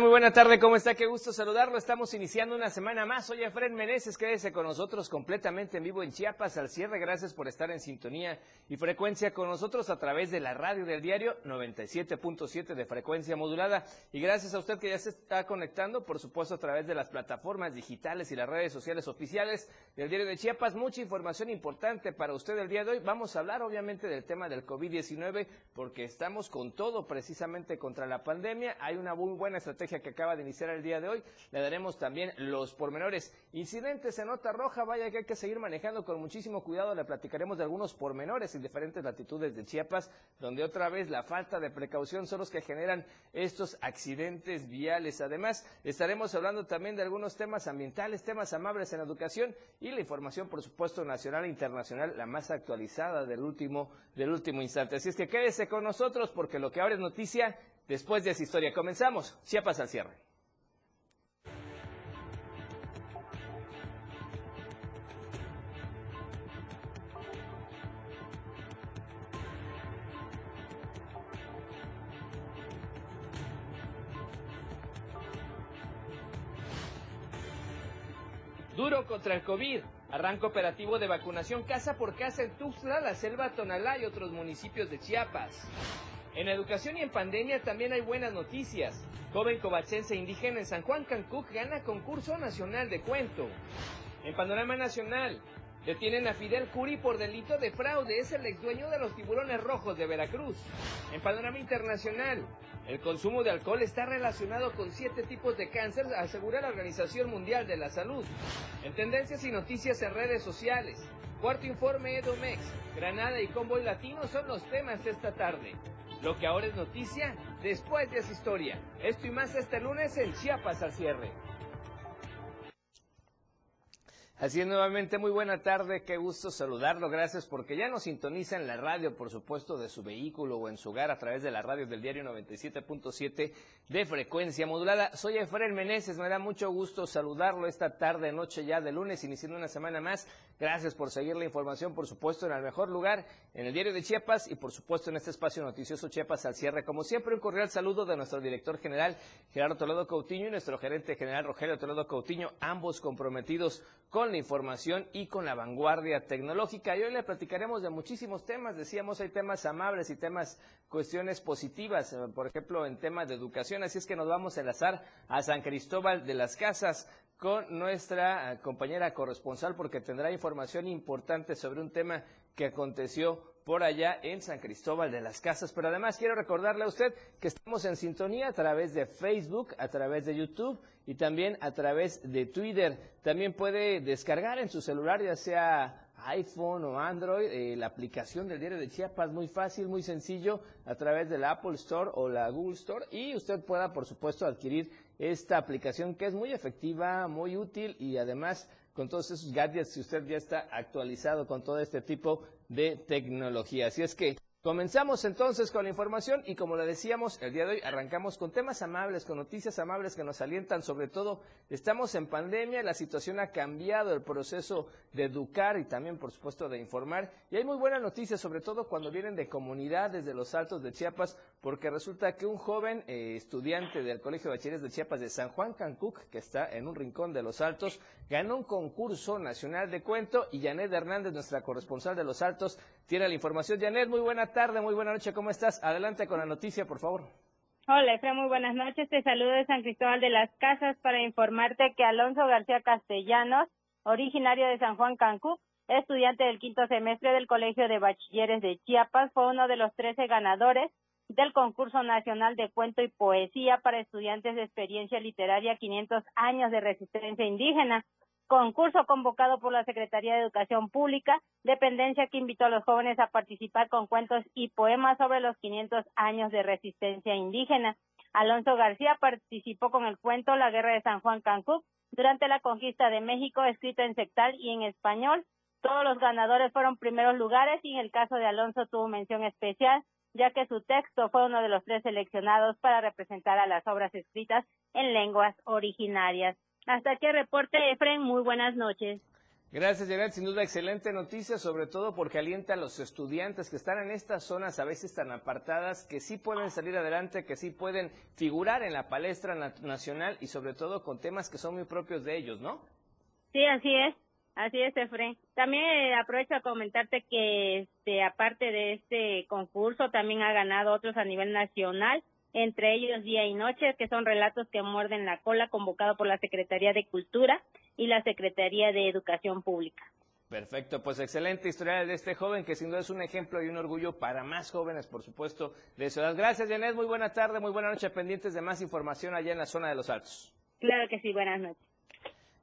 Muy buena tarde, ¿cómo está? Qué gusto saludarlo. Estamos iniciando una semana más. Soy Efred Meneses, quédese con nosotros completamente en vivo en Chiapas al cierre. Gracias por estar en sintonía y frecuencia con nosotros a través de la radio del diario 97.7 de frecuencia modulada. Y gracias a usted que ya se está conectando, por supuesto, a través de las plataformas digitales y las redes sociales oficiales del diario de Chiapas. Mucha información importante para usted el día de hoy. Vamos a hablar obviamente del tema del COVID-19 porque estamos con todo precisamente contra la pandemia. Hay una muy buena estrategia que acaba de iniciar el día de hoy. Le daremos también los pormenores. Incidentes en nota roja, vaya que hay que seguir manejando con muchísimo cuidado. Le platicaremos de algunos pormenores en diferentes latitudes de Chiapas, donde otra vez la falta de precaución son los que generan estos accidentes viales. Además, estaremos hablando también de algunos temas ambientales, temas amables en educación y la información, por supuesto, nacional e internacional, la más actualizada del último, del último instante. Así es que quédese con nosotros porque lo que ahora es noticia Después de esa historia, comenzamos. Chiapas al cierre. Duro contra el COVID. Arranca operativo de vacunación casa por casa en Tuxtla, la Selva Tonalá y otros municipios de Chiapas. En educación y en pandemia también hay buenas noticias. Joven covachense indígena en San Juan Cancuc gana concurso nacional de cuento. En panorama nacional, detienen a Fidel Curi por delito de fraude. Es el ex dueño de los tiburones rojos de Veracruz. En panorama internacional, el consumo de alcohol está relacionado con siete tipos de cáncer, asegura la Organización Mundial de la Salud. En tendencias y noticias en redes sociales, cuarto informe Edomex, Granada y Convoy Latino son los temas esta tarde. Lo que ahora es noticia, después de esa historia. Esto y más este lunes en Chiapas al cierre. Así es, nuevamente, muy buena tarde, qué gusto saludarlo, gracias porque ya nos sintoniza en la radio, por supuesto, de su vehículo o en su hogar a través de la radio del diario 97.7 de frecuencia modulada. Soy Efraín Meneses, me da mucho gusto saludarlo esta tarde, noche ya de lunes, iniciando una semana más. Gracias por seguir la información, por supuesto, en el mejor lugar, en el diario de Chiapas y, por supuesto, en este espacio noticioso Chiapas al cierre. Como siempre, un cordial saludo de nuestro director general, Gerardo Toledo Coutinho, y nuestro gerente general, Rogelio Toledo Coutinho, ambos comprometidos con información y con la vanguardia tecnológica. Y hoy le platicaremos de muchísimos temas. Decíamos, hay temas amables y temas, cuestiones positivas, eh, por ejemplo, en temas de educación. Así es que nos vamos a enlazar a San Cristóbal de las Casas con nuestra eh, compañera corresponsal porque tendrá información importante sobre un tema que aconteció por allá en San Cristóbal de las Casas. Pero además quiero recordarle a usted que estamos en sintonía a través de Facebook, a través de YouTube y también a través de Twitter. También puede descargar en su celular, ya sea iPhone o Android, eh, la aplicación del diario de Chiapas, muy fácil, muy sencillo, a través de la Apple Store o la Google Store y usted pueda, por supuesto, adquirir esta aplicación que es muy efectiva, muy útil y además con todos esos gadgets si usted ya está actualizado con todo este tipo de tecnología. Así es que Comenzamos entonces con la información y como le decíamos, el día de hoy arrancamos con temas amables, con noticias amables que nos alientan, sobre todo. Estamos en pandemia, la situación ha cambiado el proceso de educar y también por supuesto de informar. Y hay muy buenas noticias, sobre todo cuando vienen de comunidades de los Altos de Chiapas, porque resulta que un joven eh, estudiante del Colegio de Bachilleres de Chiapas de San Juan Cancuc, que está en un rincón de los Altos, ganó un concurso nacional de cuento y Janet Hernández, nuestra corresponsal de los Altos, tiene la información. Janet, muy buena tarde, muy buena noche, ¿cómo estás? Adelante con la noticia, por favor. Hola, Efra, muy buenas noches. Te saludo de San Cristóbal de las Casas para informarte que Alonso García Castellanos, originario de San Juan Cancún, estudiante del quinto semestre del Colegio de Bachilleres de Chiapas, fue uno de los trece ganadores del concurso nacional de cuento y poesía para estudiantes de experiencia literaria 500 años de resistencia indígena concurso convocado por la Secretaría de Educación Pública, dependencia que invitó a los jóvenes a participar con cuentos y poemas sobre los 500 años de resistencia indígena. Alonso García participó con el cuento La Guerra de San Juan Cancún durante la conquista de México, escrito en sectal y en español. Todos los ganadores fueron primeros lugares y en el caso de Alonso tuvo mención especial, ya que su texto fue uno de los tres seleccionados para representar a las obras escritas en lenguas originarias. Hasta aquí reporte, Efren. Muy buenas noches. Gracias, Janet. Sin duda, excelente noticia, sobre todo porque alienta a los estudiantes que están en estas zonas a veces tan apartadas, que sí pueden salir adelante, que sí pueden figurar en la palestra nacional y sobre todo con temas que son muy propios de ellos, ¿no? Sí, así es. Así es, Efren. También eh, aprovecho a comentarte que, este, aparte de este concurso, también ha ganado otros a nivel nacional, entre ellos Día y Noche, que son relatos que muerden la cola, convocado por la Secretaría de Cultura y la Secretaría de Educación Pública. Perfecto, pues excelente historia de este joven que sin duda es un ejemplo y un orgullo para más jóvenes, por supuesto, de ciudad. Gracias, Janet. Muy buena tarde, muy buena noche. Pendientes de más información allá en la zona de los Altos. Claro que sí, buenas noches.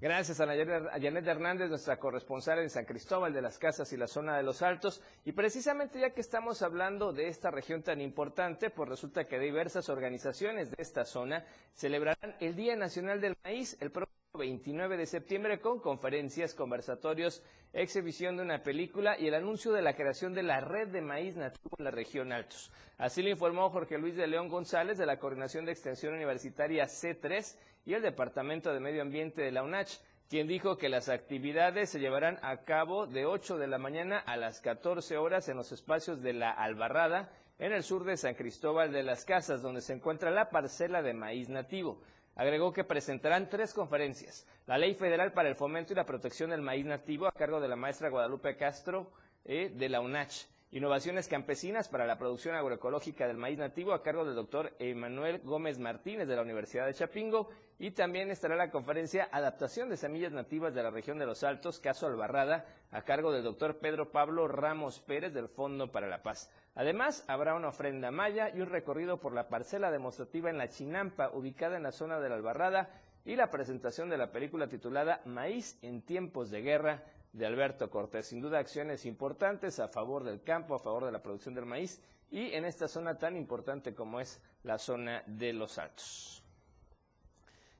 Gracias a Janet Hernández, nuestra corresponsal en San Cristóbal de las Casas y la zona de los Altos. Y precisamente ya que estamos hablando de esta región tan importante, pues resulta que diversas organizaciones de esta zona celebrarán el Día Nacional del Maíz el próximo 29 de septiembre con conferencias, conversatorios, exhibición de una película y el anuncio de la creación de la red de maíz nativo en la región Altos. Así lo informó Jorge Luis de León González de la Coordinación de Extensión Universitaria C3 y el Departamento de Medio Ambiente de la UNACH, quien dijo que las actividades se llevarán a cabo de 8 de la mañana a las 14 horas en los espacios de la Albarrada, en el sur de San Cristóbal de las Casas, donde se encuentra la parcela de maíz nativo. Agregó que presentarán tres conferencias. La Ley Federal para el Fomento y la Protección del Maíz Nativo a cargo de la maestra Guadalupe Castro eh, de la UNACH. Innovaciones campesinas para la producción agroecológica del maíz nativo a cargo del doctor Emanuel Gómez Martínez de la Universidad de Chapingo y también estará la conferencia Adaptación de semillas nativas de la región de los Altos, caso Albarrada, a cargo del doctor Pedro Pablo Ramos Pérez del Fondo para la Paz. Además, habrá una ofrenda maya y un recorrido por la parcela demostrativa en la Chinampa, ubicada en la zona de la Albarrada, y la presentación de la película titulada Maíz en tiempos de guerra de Alberto Cortés. Sin duda, acciones importantes a favor del campo, a favor de la producción del maíz y en esta zona tan importante como es la zona de los Altos.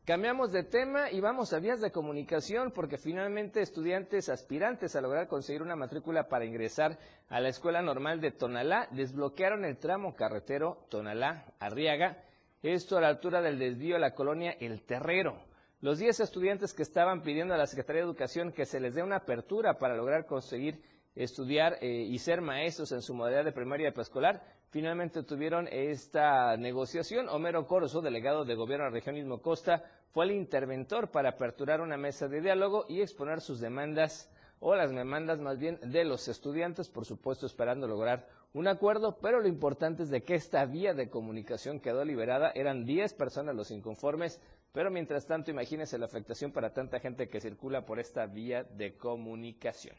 Cambiamos de tema y vamos a vías de comunicación porque finalmente estudiantes aspirantes a lograr conseguir una matrícula para ingresar a la Escuela Normal de Tonalá desbloquearon el tramo carretero Tonalá-Arriaga, esto a la altura del desvío a la colonia El Terrero. Los 10 estudiantes que estaban pidiendo a la Secretaría de Educación que se les dé una apertura para lograr conseguir estudiar eh, y ser maestros en su modalidad de primaria y preescolar, finalmente tuvieron esta negociación. Homero Corso, delegado de Gobierno de la región Costa, fue el interventor para aperturar una mesa de diálogo y exponer sus demandas o las demandas más bien de los estudiantes, por supuesto esperando lograr un acuerdo, pero lo importante es de que esta vía de comunicación quedó liberada, eran 10 personas los inconformes, pero mientras tanto imagínense la afectación para tanta gente que circula por esta vía de comunicación.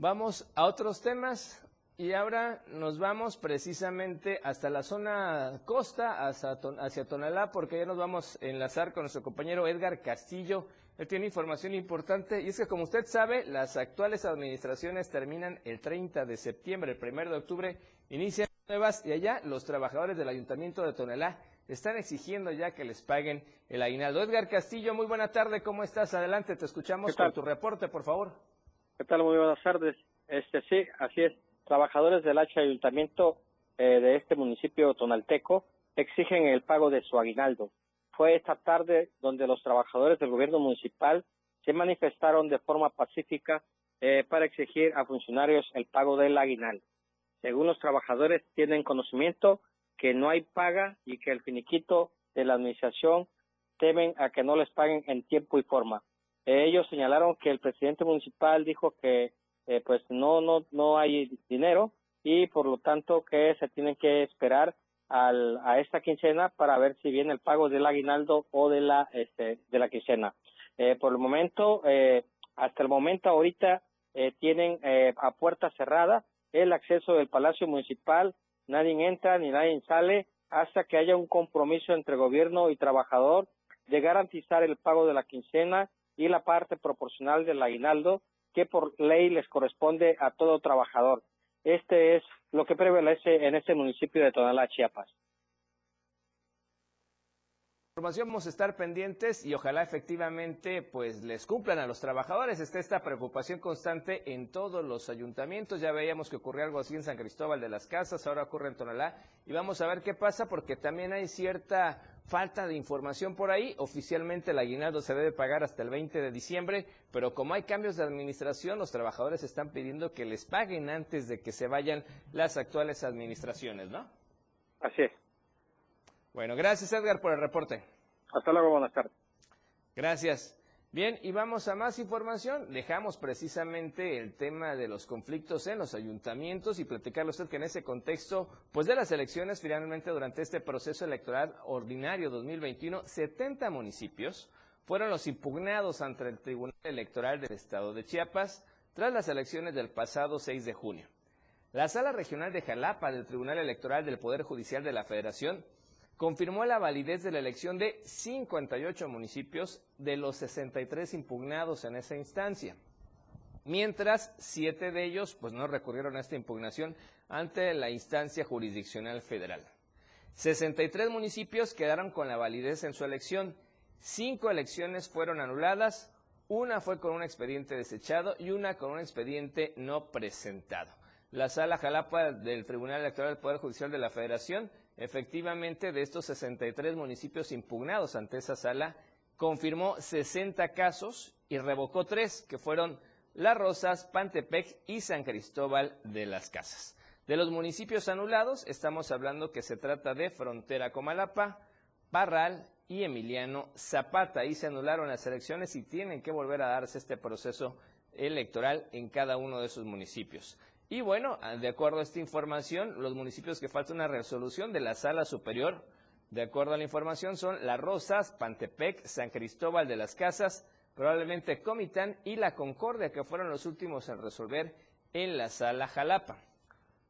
Vamos a otros temas. Y ahora nos vamos precisamente hasta la zona costa, hacia, Tonalá, porque ya nos vamos a enlazar con nuestro compañero Edgar Castillo. Él tiene información importante y es que como usted sabe, las actuales administraciones terminan el 30 de septiembre, el 1 de octubre inician nuevas y allá los trabajadores del Ayuntamiento de Tonalá están exigiendo ya que les paguen el aguinaldo. Edgar Castillo, muy buena tarde, ¿cómo estás? Adelante, te escuchamos con tu reporte, por favor. ¿Qué tal? Muy buenas tardes. Este sí, así es trabajadores del H Ayuntamiento eh, de este municipio tonalteco exigen el pago de su aguinaldo. Fue esta tarde donde los trabajadores del gobierno municipal se manifestaron de forma pacífica eh, para exigir a funcionarios el pago del aguinaldo. Según los trabajadores, tienen conocimiento que no hay paga y que el finiquito de la administración temen a que no les paguen en tiempo y forma. Ellos señalaron que el presidente municipal dijo que eh, pues no, no, no hay dinero y por lo tanto que se tienen que esperar al, a esta quincena para ver si viene el pago del aguinaldo o de la, este, de la quincena. Eh, por el momento, eh, hasta el momento ahorita eh, tienen a puerta cerrada el acceso del Palacio Municipal, nadie entra ni nadie sale hasta que haya un compromiso entre gobierno y trabajador de garantizar el pago de la quincena y la parte proporcional del aguinaldo que por ley les corresponde a todo trabajador. Este es lo que prevalece en este municipio de Tonalá, Chiapas. Vamos a estar pendientes y ojalá efectivamente pues les cumplan a los trabajadores. Está esta preocupación constante en todos los ayuntamientos. Ya veíamos que ocurrió algo así en San Cristóbal de las Casas, ahora ocurre en Tonalá y vamos a ver qué pasa porque también hay cierta falta de información por ahí. Oficialmente el aguinaldo se debe pagar hasta el 20 de diciembre, pero como hay cambios de administración, los trabajadores están pidiendo que les paguen antes de que se vayan las actuales administraciones, ¿no? Así es. Bueno, gracias Edgar por el reporte. Hasta luego, buenas tardes. Gracias. Bien, y vamos a más información. Dejamos precisamente el tema de los conflictos en los ayuntamientos y platicarle usted que en ese contexto, pues de las elecciones, finalmente durante este proceso electoral ordinario 2021, 70 municipios fueron los impugnados ante el Tribunal Electoral del Estado de Chiapas tras las elecciones del pasado 6 de junio. La Sala Regional de Jalapa del Tribunal Electoral del Poder Judicial de la Federación confirmó la validez de la elección de 58 municipios de los 63 impugnados en esa instancia, mientras siete de ellos pues no recurrieron a esta impugnación ante la instancia jurisdiccional federal. 63 municipios quedaron con la validez en su elección, cinco elecciones fueron anuladas, una fue con un expediente desechado y una con un expediente no presentado. La sala Jalapa del Tribunal Electoral del Poder Judicial de la Federación Efectivamente, de estos 63 municipios impugnados ante esa sala, confirmó 60 casos y revocó tres, que fueron Las Rosas, Pantepec y San Cristóbal de las Casas. De los municipios anulados, estamos hablando que se trata de Frontera Comalapa, Parral y Emiliano Zapata. Ahí se anularon las elecciones y tienen que volver a darse este proceso electoral en cada uno de esos municipios. Y bueno, de acuerdo a esta información, los municipios que falta una resolución de la sala superior, de acuerdo a la información, son Las Rosas, Pantepec, San Cristóbal de las Casas, probablemente Comitán y La Concordia, que fueron los últimos en resolver en la sala Jalapa.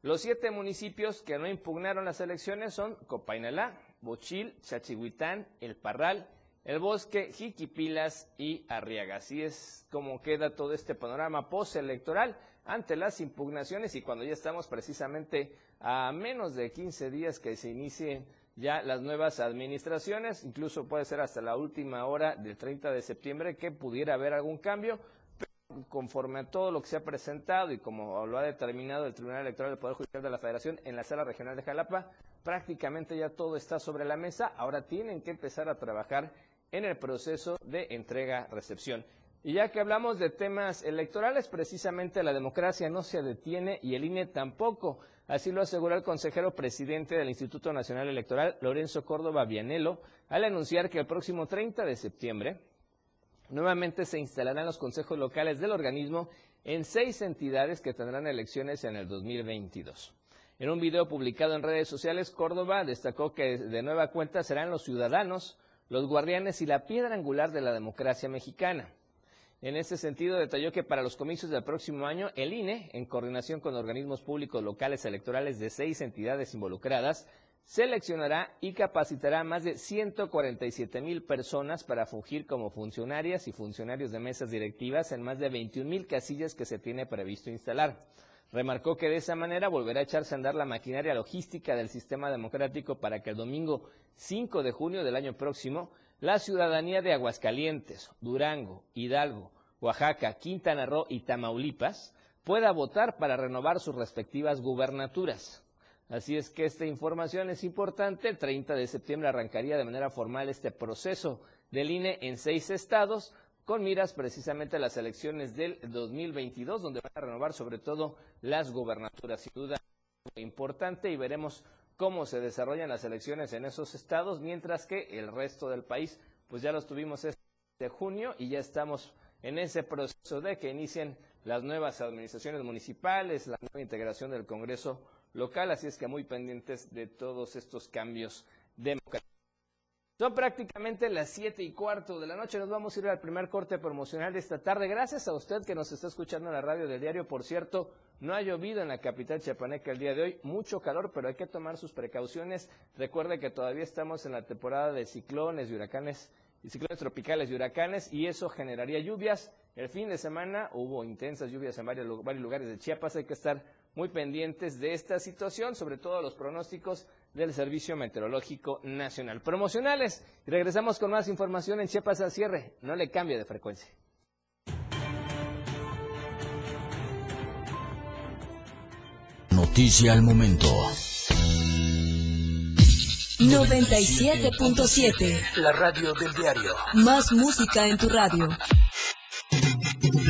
Los siete municipios que no impugnaron las elecciones son Copainalá, Bochil, Chachihuitán, El Parral, El Bosque, Jiquipilas y Arriaga. Así es como queda todo este panorama postelectoral ante las impugnaciones y cuando ya estamos precisamente a menos de 15 días que se inicien ya las nuevas administraciones, incluso puede ser hasta la última hora del 30 de septiembre que pudiera haber algún cambio, pero conforme a todo lo que se ha presentado y como lo ha determinado el Tribunal Electoral del Poder Judicial de la Federación en la Sala Regional de Jalapa, prácticamente ya todo está sobre la mesa, ahora tienen que empezar a trabajar en el proceso de entrega-recepción. Y ya que hablamos de temas electorales, precisamente la democracia no se detiene y el INE tampoco. Así lo aseguró el consejero presidente del Instituto Nacional Electoral, Lorenzo Córdoba Vianelo, al anunciar que el próximo 30 de septiembre nuevamente se instalarán los consejos locales del organismo en seis entidades que tendrán elecciones en el 2022. En un video publicado en redes sociales, Córdoba destacó que de nueva cuenta serán los ciudadanos, los guardianes y la piedra angular de la democracia mexicana. En ese sentido, detalló que para los comicios del próximo año, el INE, en coordinación con organismos públicos locales electorales de seis entidades involucradas, seleccionará y capacitará a más de 147 mil personas para fungir como funcionarias y funcionarios de mesas directivas en más de 21 mil casillas que se tiene previsto instalar. Remarcó que de esa manera volverá a echarse a andar la maquinaria logística del sistema democrático para que el domingo 5 de junio del año próximo la ciudadanía de Aguascalientes, Durango, Hidalgo, Oaxaca, Quintana Roo y Tamaulipas pueda votar para renovar sus respectivas gubernaturas. Así es que esta información es importante. El 30 de septiembre arrancaría de manera formal este proceso del INE en seis estados, con miras precisamente a las elecciones del 2022, donde van a renovar sobre todo las gubernaturas. Sin duda importante y veremos cómo se desarrollan las elecciones en esos estados, mientras que el resto del país, pues ya los tuvimos este junio y ya estamos en ese proceso de que inicien las nuevas administraciones municipales, la nueva integración del Congreso local, así es que muy pendientes de todos estos cambios democráticos. Son prácticamente las siete y cuarto de la noche. Nos vamos a ir al primer corte promocional de esta tarde. Gracias a usted que nos está escuchando en la radio del diario. Por cierto, no ha llovido en la capital chiapaneca el día de hoy. Mucho calor, pero hay que tomar sus precauciones. Recuerde que todavía estamos en la temporada de ciclones y huracanes y ciclones tropicales y huracanes y eso generaría lluvias. El fin de semana hubo intensas lluvias en varios lugares de Chiapas. Hay que estar muy pendientes de esta situación, sobre todo los pronósticos del Servicio Meteorológico Nacional. Promocionales. Y regresamos con más información en Chiapas al cierre. No le cambie de frecuencia. Noticia al momento. 97.7. La radio del diario. Más música en tu radio.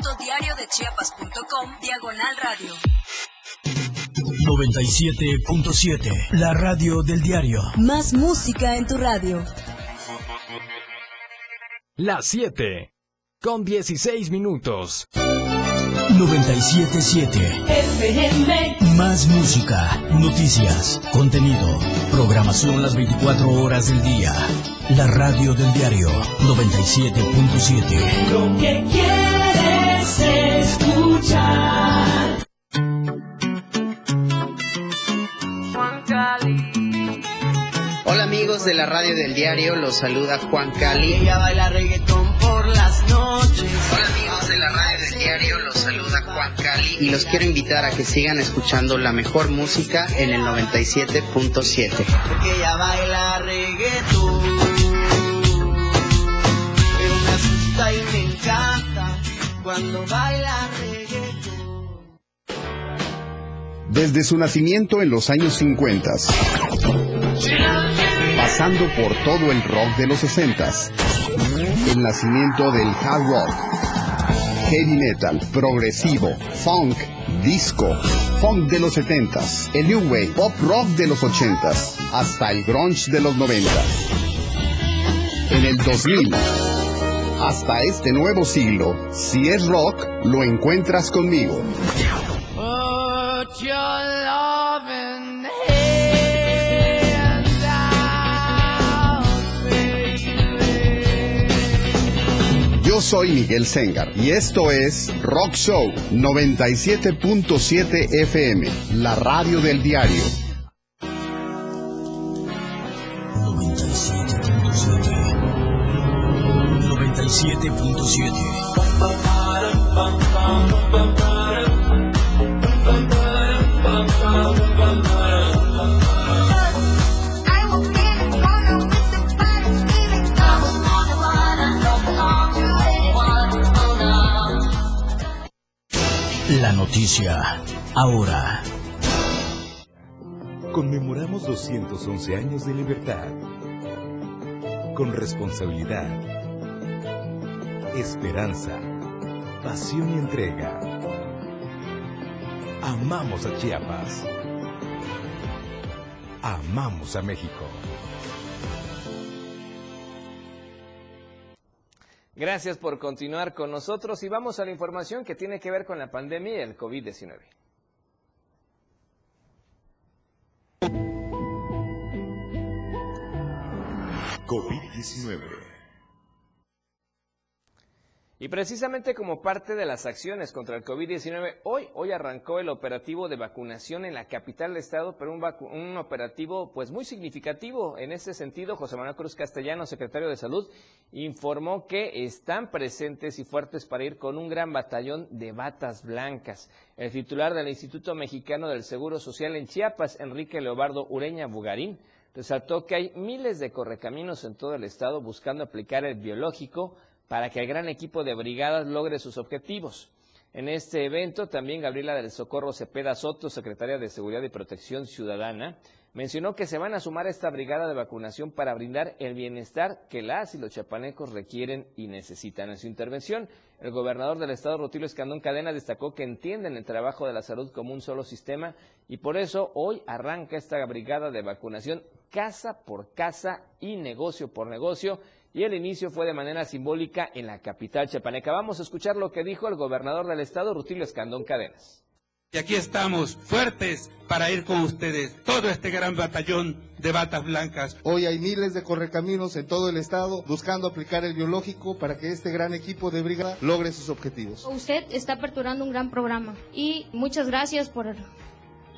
www.diariodechiapas.com Diagonal Radio. 97.7. La radio del diario. Más música en tu radio. Las 7. Con 16 minutos. 977. FM. Más música, noticias, contenido, programación las 24 horas del día. La radio del diario 97.7. Lo que quieres escuchar. Hola amigos de la radio del diario, los saluda Juan Cali. Ella baila reggaetón por las noches. Hola amigos de la radio del diario, los saluda Juan Cali. Y los quiero invitar a que sigan escuchando la mejor música en el 97.7. Porque ella baila reggaetón. Pero me asusta y cuando baila reggaetón. Desde su nacimiento en los años 50, pasando por todo el rock de los 60, el nacimiento del hard rock, heavy metal, progresivo, funk, disco, funk de los 70, el new wave, pop rock de los 80, hasta el grunge de los 90. En el 2000, hasta este nuevo siglo, si es rock, lo encuentras conmigo. Yo soy Miguel Sengar y esto es Rock Show 97.7 FM, la radio del diario. La noticia ahora. Conmemoramos 211 años de libertad. Con responsabilidad, esperanza, pasión y entrega. Amamos a Chiapas. Amamos a México. Gracias por continuar con nosotros y vamos a la información que tiene que ver con la pandemia y el COVID-19. COVID-19. Y precisamente como parte de las acciones contra el COVID-19, hoy, hoy arrancó el operativo de vacunación en la capital del estado, pero un, un operativo pues muy significativo. En ese sentido, José Manuel Cruz Castellano, secretario de Salud, informó que están presentes y fuertes para ir con un gran batallón de batas blancas. El titular del Instituto Mexicano del Seguro Social en Chiapas, Enrique Leobardo Ureña Bugarín, resaltó que hay miles de correcaminos en todo el estado buscando aplicar el biológico para que el gran equipo de brigadas logre sus objetivos. En este evento también Gabriela del Socorro Cepeda Soto, secretaria de Seguridad y Protección Ciudadana, mencionó que se van a sumar a esta brigada de vacunación para brindar el bienestar que las y los chapanecos requieren y necesitan. En su intervención, el gobernador del estado, Rutilio Escandón Cadena, destacó que entienden el trabajo de la salud como un solo sistema y por eso hoy arranca esta brigada de vacunación casa por casa y negocio por negocio y el inicio fue de manera simbólica en la capital chapaneca. Vamos a escuchar lo que dijo el gobernador del estado, Rutilio Escandón Cadenas. Y aquí estamos, fuertes, para ir con ustedes, todo este gran batallón de batas blancas. Hoy hay miles de correcaminos en todo el estado buscando aplicar el biológico para que este gran equipo de brigada logre sus objetivos. Usted está aperturando un gran programa y muchas gracias por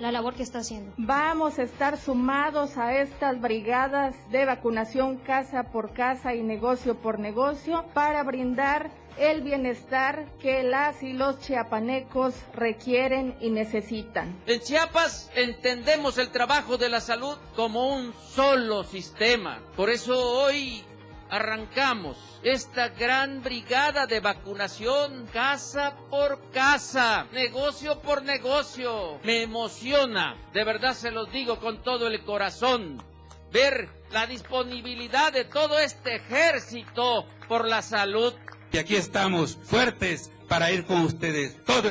la labor que está haciendo. Vamos a estar sumados a estas brigadas de vacunación casa por casa y negocio por negocio para brindar el bienestar que las y los chiapanecos requieren y necesitan. En Chiapas entendemos el trabajo de la salud como un solo sistema. Por eso hoy arrancamos esta gran brigada de vacunación casa por casa, negocio por negocio. Me emociona, de verdad se los digo con todo el corazón, ver la disponibilidad de todo este ejército por la salud y aquí estamos fuertes para ir con ustedes. Todo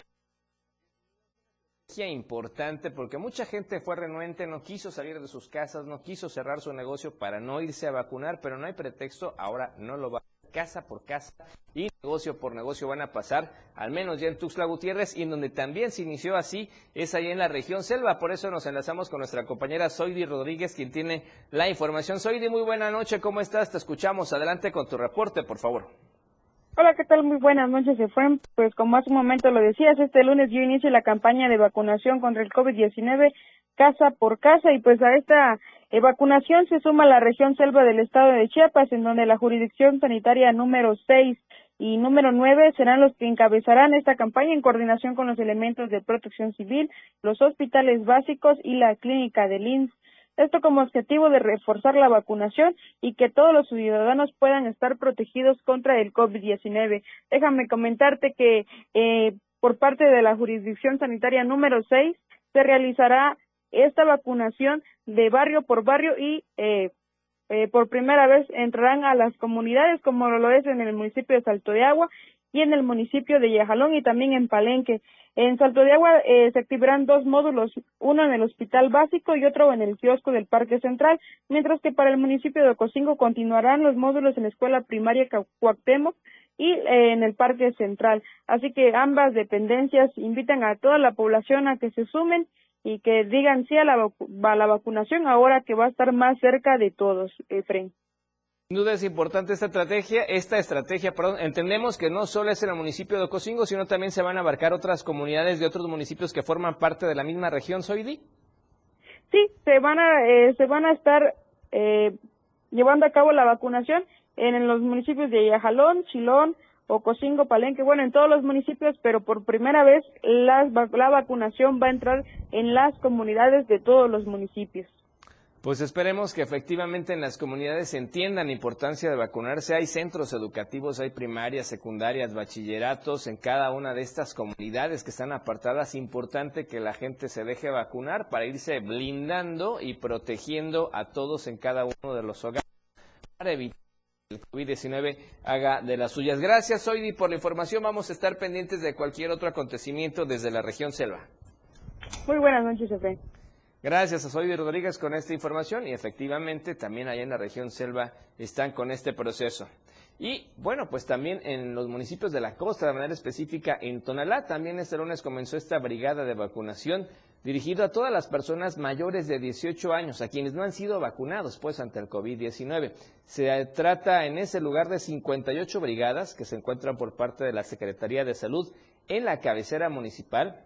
importante porque mucha gente fue renuente, no quiso salir de sus casas, no quiso cerrar su negocio para no irse a vacunar, pero no hay pretexto, ahora no lo va casa por casa y negocio por negocio van a pasar, al menos ya en Tuxtla Gutiérrez y en donde también se inició así es ahí en la región selva, por eso nos enlazamos con nuestra compañera Soidi Rodríguez quien tiene la información. Soidi, muy buena noche, ¿cómo estás? Te escuchamos, adelante con tu reporte, por favor. Hola, ¿qué tal? Muy buenas noches, Efraín. Pues como hace un momento lo decías, este lunes yo inicio la campaña de vacunación contra el COVID-19 casa por casa y pues a esta vacunación se suma la región selva del estado de Chiapas, en donde la jurisdicción sanitaria número 6 y número 9 serán los que encabezarán esta campaña en coordinación con los elementos de protección civil, los hospitales básicos y la clínica de INS esto como objetivo de reforzar la vacunación y que todos los ciudadanos puedan estar protegidos contra el COVID-19. Déjame comentarte que eh, por parte de la jurisdicción sanitaria número 6 se realizará esta vacunación de barrio por barrio y eh, eh, por primera vez entrarán a las comunidades como lo es en el municipio de Salto de Agua y en el municipio de Yajalón y también en Palenque. En Salto de Agua eh, se activarán dos módulos, uno en el hospital básico y otro en el kiosco del Parque Central, mientras que para el municipio de Ocosingo continuarán los módulos en la escuela primaria Cuauhtémoc y eh, en el Parque Central. Así que ambas dependencias invitan a toda la población a que se sumen y que digan sí a la, a la vacunación ahora que va a estar más cerca de todos, Efren. Sin duda es importante esta estrategia, esta estrategia, perdón, entendemos que no solo es en el municipio de Ocosingo, sino también se van a abarcar otras comunidades de otros municipios que forman parte de la misma región, Soidi. Sí, se van a, eh, se van a estar eh, llevando a cabo la vacunación en, los municipios de Yajalón, Chilón, Ocosingo, Palenque, bueno, en todos los municipios, pero por primera vez la vacunación va a entrar en las comunidades de todos los municipios. Pues esperemos que efectivamente en las comunidades entiendan la importancia de vacunarse. Hay centros educativos, hay primarias, secundarias, bachilleratos en cada una de estas comunidades que están apartadas. Importante que la gente se deje vacunar para irse blindando y protegiendo a todos en cada uno de los hogares para evitar el COVID-19 haga de las suyas. Gracias, Oidi, por la información. Vamos a estar pendientes de cualquier otro acontecimiento desde la región selva. Muy buenas noches, Efe. Gracias a Soy Rodríguez con esta información y efectivamente también allá en la región selva están con este proceso. Y bueno, pues también en los municipios de la costa, de manera específica en Tonalá, también este lunes comenzó esta brigada de vacunación dirigido a todas las personas mayores de 18 años, a quienes no han sido vacunados pues ante el COVID-19. Se trata en ese lugar de 58 brigadas que se encuentran por parte de la Secretaría de Salud en la cabecera municipal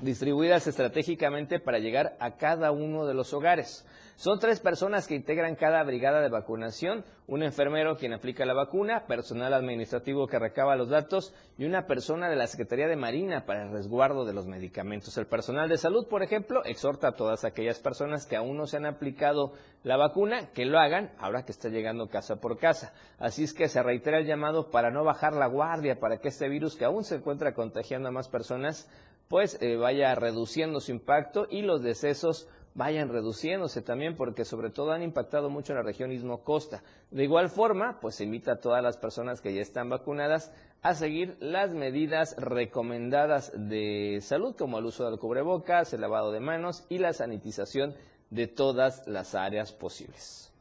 distribuidas estratégicamente para llegar a cada uno de los hogares. Son tres personas que integran cada brigada de vacunación, un enfermero quien aplica la vacuna, personal administrativo que recaba los datos y una persona de la Secretaría de Marina para el resguardo de los medicamentos. El personal de salud, por ejemplo, exhorta a todas aquellas personas que aún no se han aplicado la vacuna que lo hagan ahora que está llegando casa por casa. Así es que se reitera el llamado para no bajar la guardia, para que este virus que aún se encuentra contagiando a más personas pues eh, vaya reduciendo su impacto y los decesos vayan reduciéndose también porque sobre todo han impactado mucho en la región Istmo Costa. De igual forma, pues invita a todas las personas que ya están vacunadas a seguir las medidas recomendadas de salud como el uso del cubrebocas, el lavado de manos y la sanitización de todas las áreas posibles.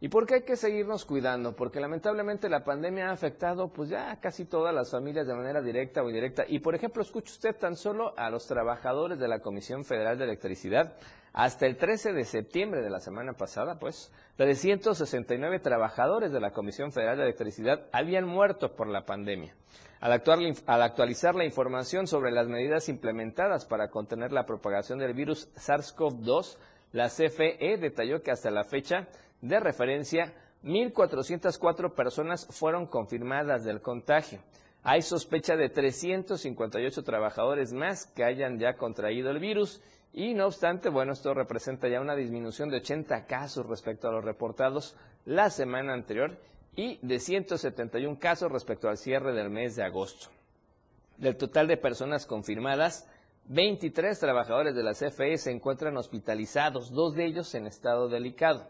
¿Y por qué hay que seguirnos cuidando? Porque lamentablemente la pandemia ha afectado pues ya casi todas las familias de manera directa o indirecta. Y por ejemplo, escuche usted tan solo a los trabajadores de la Comisión Federal de Electricidad. Hasta el 13 de septiembre de la semana pasada, pues, 369 trabajadores de la Comisión Federal de Electricidad habían muerto por la pandemia. Al, al, actualizar la información sobre las medidas implementadas para contener la propagación del virus SARS-CoV-2, la CFE detalló que hasta la fecha de referencia, 1.404 personas fueron confirmadas del contagio. Hay sospecha de 358 trabajadores más que hayan ya contraído el virus y no obstante, bueno, esto representa ya una disminución de 80 casos respecto a los reportados la semana anterior y de 171 casos respecto al cierre del mes de agosto. Del total de personas confirmadas, 23 trabajadores de la CFE se encuentran hospitalizados, dos de ellos en estado delicado.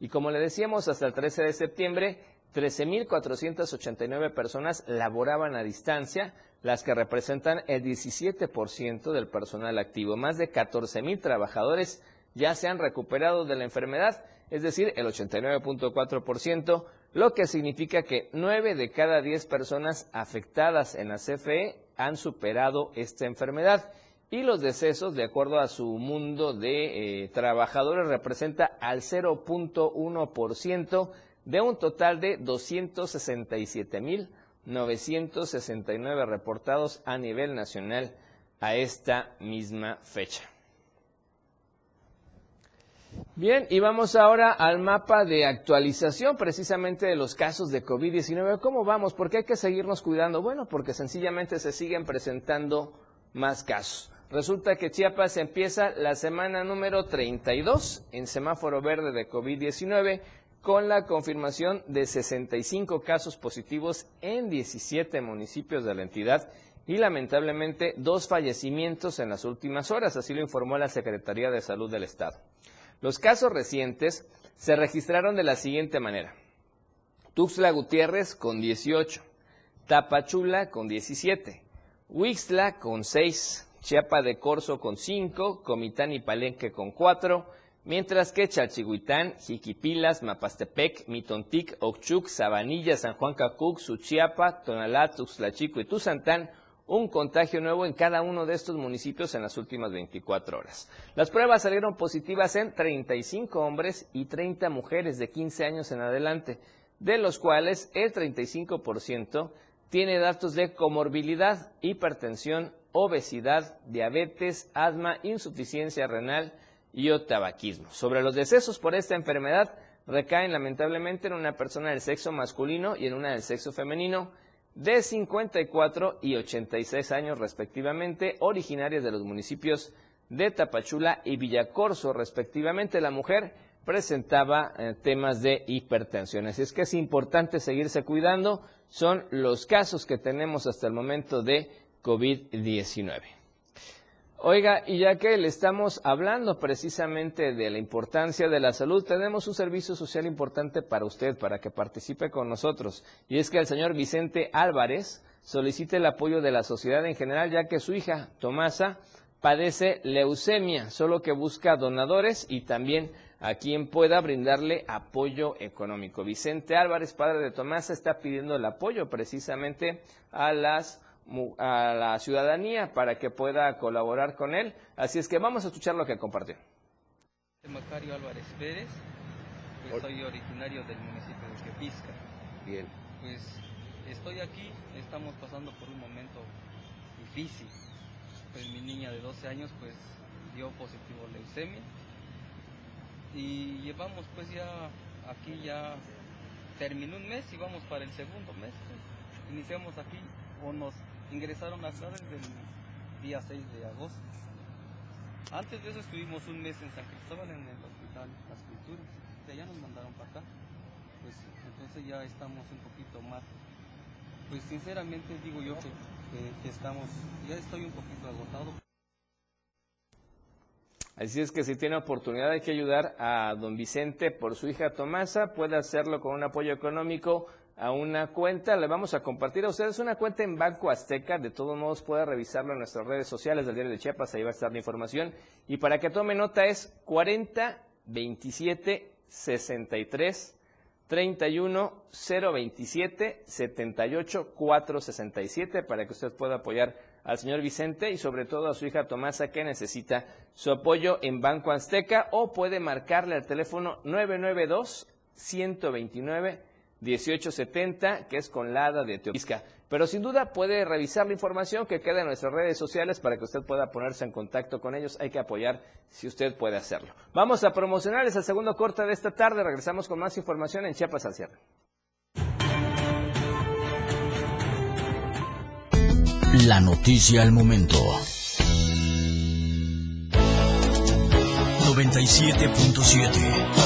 Y como le decíamos, hasta el 13 de septiembre, 13.489 personas laboraban a distancia, las que representan el 17% del personal activo. Más de 14.000 trabajadores ya se han recuperado de la enfermedad, es decir, el 89.4%, lo que significa que 9 de cada 10 personas afectadas en la CFE han superado esta enfermedad y los decesos, de acuerdo a su mundo de eh, trabajadores, representa al 0.1% de un total de 267.969 reportados a nivel nacional a esta misma fecha. Bien, y vamos ahora al mapa de actualización precisamente de los casos de COVID-19. ¿Cómo vamos? ¿Por qué hay que seguirnos cuidando? Bueno, porque sencillamente se siguen presentando más casos. Resulta que Chiapas empieza la semana número 32 en semáforo verde de COVID-19 con la confirmación de 65 casos positivos en 17 municipios de la entidad y lamentablemente dos fallecimientos en las últimas horas, así lo informó la Secretaría de Salud del Estado. Los casos recientes se registraron de la siguiente manera. Tuxtla Gutiérrez con 18, Tapachula con 17, Huixtla con 6, Chiapa de Corzo con 5, Comitán y Palenque con 4, mientras que Chalchihuitán, Jiquipilas, Mapastepec, Mitontic, Ochuc, Sabanilla, San Juan Cacuc, Suchiapa, Tonalá, Tuxtlachico y Tuzantán un contagio nuevo en cada uno de estos municipios en las últimas 24 horas. Las pruebas salieron positivas en 35 hombres y 30 mujeres de 15 años en adelante, de los cuales el 35% tiene datos de comorbilidad, hipertensión obesidad, diabetes, asma, insuficiencia renal y o tabaquismo. Sobre los decesos por esta enfermedad recaen lamentablemente en una persona del sexo masculino y en una del sexo femenino de 54 y 86 años respectivamente, originarias de los municipios de Tapachula y Villacorso respectivamente. La mujer presentaba eh, temas de hipertensión. Así es que es importante seguirse cuidando. Son los casos que tenemos hasta el momento de COVID-19. Oiga, y ya que le estamos hablando precisamente de la importancia de la salud, tenemos un servicio social importante para usted, para que participe con nosotros. Y es que el señor Vicente Álvarez solicite el apoyo de la sociedad en general, ya que su hija, Tomasa, padece leucemia, solo que busca donadores y también a quien pueda brindarle apoyo económico. Vicente Álvarez, padre de Tomasa, está pidiendo el apoyo precisamente a las a la ciudadanía para que pueda colaborar con él. Así es que vamos a escuchar lo que compartió. Macario Álvarez Pérez, pues soy originario del municipio de Quepisca. Bien. Pues estoy aquí, estamos pasando por un momento difícil. Pues mi niña de 12 años pues dio positivo leucemia y llevamos pues ya aquí ya terminó un mes y vamos para el segundo mes. Iniciamos aquí o nos ingresaron acá desde el día 6 de agosto. Antes de eso estuvimos un mes en San Cristóbal en el hospital Las Culturas. De allá nos mandaron para acá. Pues entonces ya estamos un poquito más. Pues sinceramente digo yo que, que estamos, ya estoy un poquito agotado. Así es que si tiene oportunidad hay que ayudar a don Vicente por su hija Tomasa, puede hacerlo con un apoyo económico a una cuenta, le vamos a compartir a ustedes una cuenta en Banco Azteca, de todos modos puede revisarlo en nuestras redes sociales del Diario de Chiapas, ahí va a estar la información, y para que tome nota es 40 27 63 31 027 78 467 para que usted pueda apoyar al señor Vicente y sobre todo a su hija Tomasa que necesita su apoyo en Banco Azteca o puede marcarle al teléfono 992 129 1870 que es con la hada de Teopisca. Pero sin duda puede revisar la información que queda en nuestras redes sociales para que usted pueda ponerse en contacto con ellos. Hay que apoyar si usted puede hacerlo. Vamos a promocionar ese segundo corte de esta tarde. Regresamos con más información en Chiapas al cierre. La noticia al momento. 97.7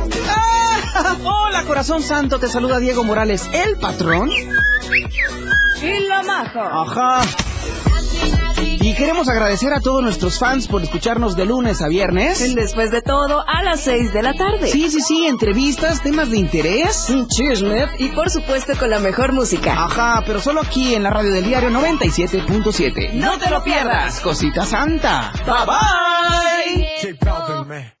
Hola, corazón santo. Te saluda Diego Morales, el patrón. Y la maja. Ajá. Y queremos agradecer a todos nuestros fans por escucharnos de lunes a viernes. Después de todo, a las 6 de la tarde. Sí, sí, sí, entrevistas, temas de interés. Un chisme y por supuesto con la mejor música. Ajá, pero solo aquí en la radio del diario 97.7. No te lo pierdas. Cosita santa. Bye bye.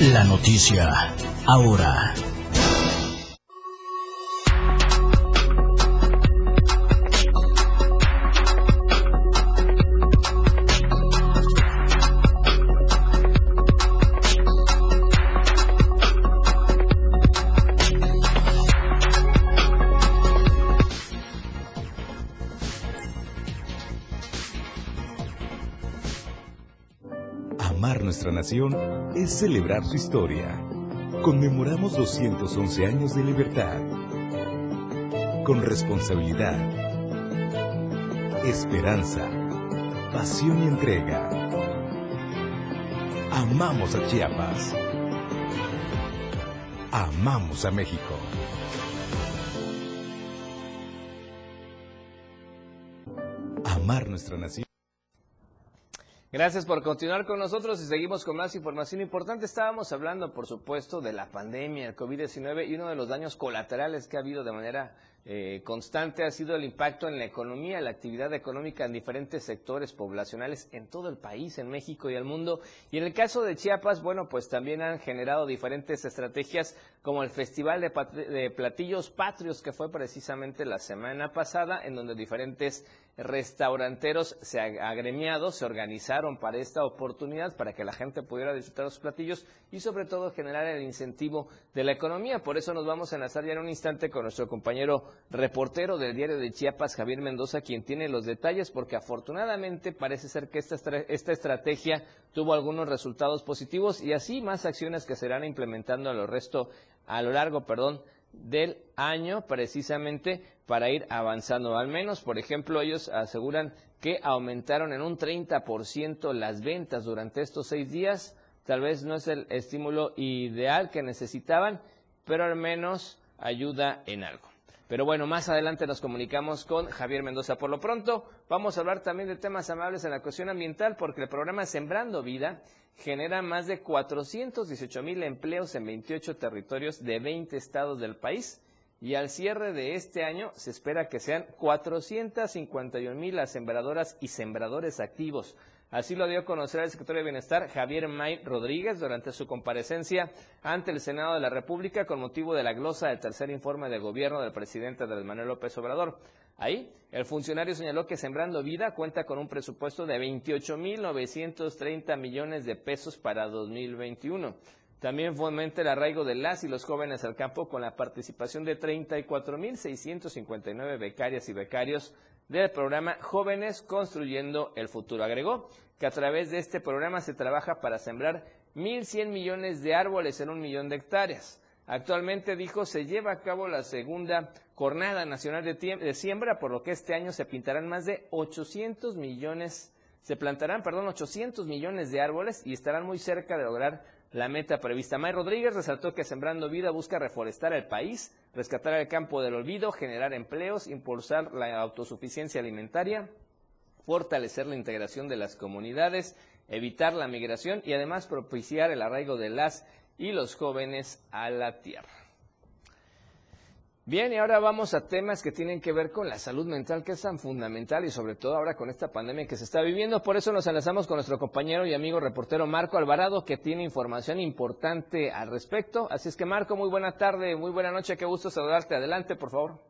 La noticia. Ahora. Nuestra nación es celebrar su historia. Conmemoramos 211 años de libertad. Con responsabilidad, esperanza, pasión y entrega. Amamos a Chiapas. Amamos a México. Amar nuestra nación. Gracias por continuar con nosotros y seguimos con más información importante. Estábamos hablando, por supuesto, de la pandemia, el COVID-19 y uno de los daños colaterales que ha habido de manera eh, constante ha sido el impacto en la economía, la actividad económica en diferentes sectores poblacionales en todo el país, en México y el mundo. Y en el caso de Chiapas, bueno, pues también han generado diferentes estrategias como el Festival de, Pat de Platillos Patrios, que fue precisamente la semana pasada, en donde diferentes restauranteros se agremiados se organizaron para esta oportunidad, para que la gente pudiera disfrutar los platillos y sobre todo generar el incentivo de la economía. Por eso nos vamos a enlazar ya en un instante con nuestro compañero reportero del diario de Chiapas, Javier Mendoza, quien tiene los detalles, porque afortunadamente parece ser que esta, esta estrategia tuvo algunos resultados positivos y así más acciones que serán implementando a lo resto, a lo largo, perdón, del año precisamente para ir avanzando. Al menos, por ejemplo, ellos aseguran que aumentaron en un 30% las ventas durante estos seis días. Tal vez no es el estímulo ideal que necesitaban, pero al menos ayuda en algo. Pero bueno, más adelante nos comunicamos con Javier Mendoza. Por lo pronto, vamos a hablar también de temas amables en la cuestión ambiental, porque el programa Sembrando Vida genera más de 418 mil empleos en 28 territorios de 20 estados del país. Y al cierre de este año se espera que sean 451 mil las sembradoras y sembradores activos. Así lo dio a conocer el secretario de Bienestar, Javier May Rodríguez, durante su comparecencia ante el Senado de la República con motivo de la glosa del tercer informe de gobierno del presidente Andrés Manuel López Obrador. Ahí, el funcionario señaló que Sembrando Vida cuenta con un presupuesto de 28.930 millones de pesos para 2021. También fomenta el arraigo de las y los jóvenes al campo con la participación de 34.659 becarias y becarios del programa Jóvenes Construyendo el Futuro. Agregó que a través de este programa se trabaja para sembrar 1.100 millones de árboles en un millón de hectáreas. Actualmente, dijo, se lleva a cabo la segunda Jornada Nacional de, de Siembra, por lo que este año se pintarán más de 800 millones, se plantarán, perdón, 800 millones de árboles y estarán muy cerca de lograr la meta prevista. May Rodríguez resaltó que Sembrando Vida busca reforestar el país, rescatar el campo del olvido, generar empleos, impulsar la autosuficiencia alimentaria, fortalecer la integración de las comunidades, evitar la migración y además propiciar el arraigo de las y los jóvenes a la tierra. Bien, y ahora vamos a temas que tienen que ver con la salud mental, que es tan fundamental y sobre todo ahora con esta pandemia que se está viviendo. Por eso nos enlazamos con nuestro compañero y amigo reportero Marco Alvarado, que tiene información importante al respecto. Así es que Marco, muy buena tarde, muy buena noche, qué gusto saludarte. Adelante, por favor.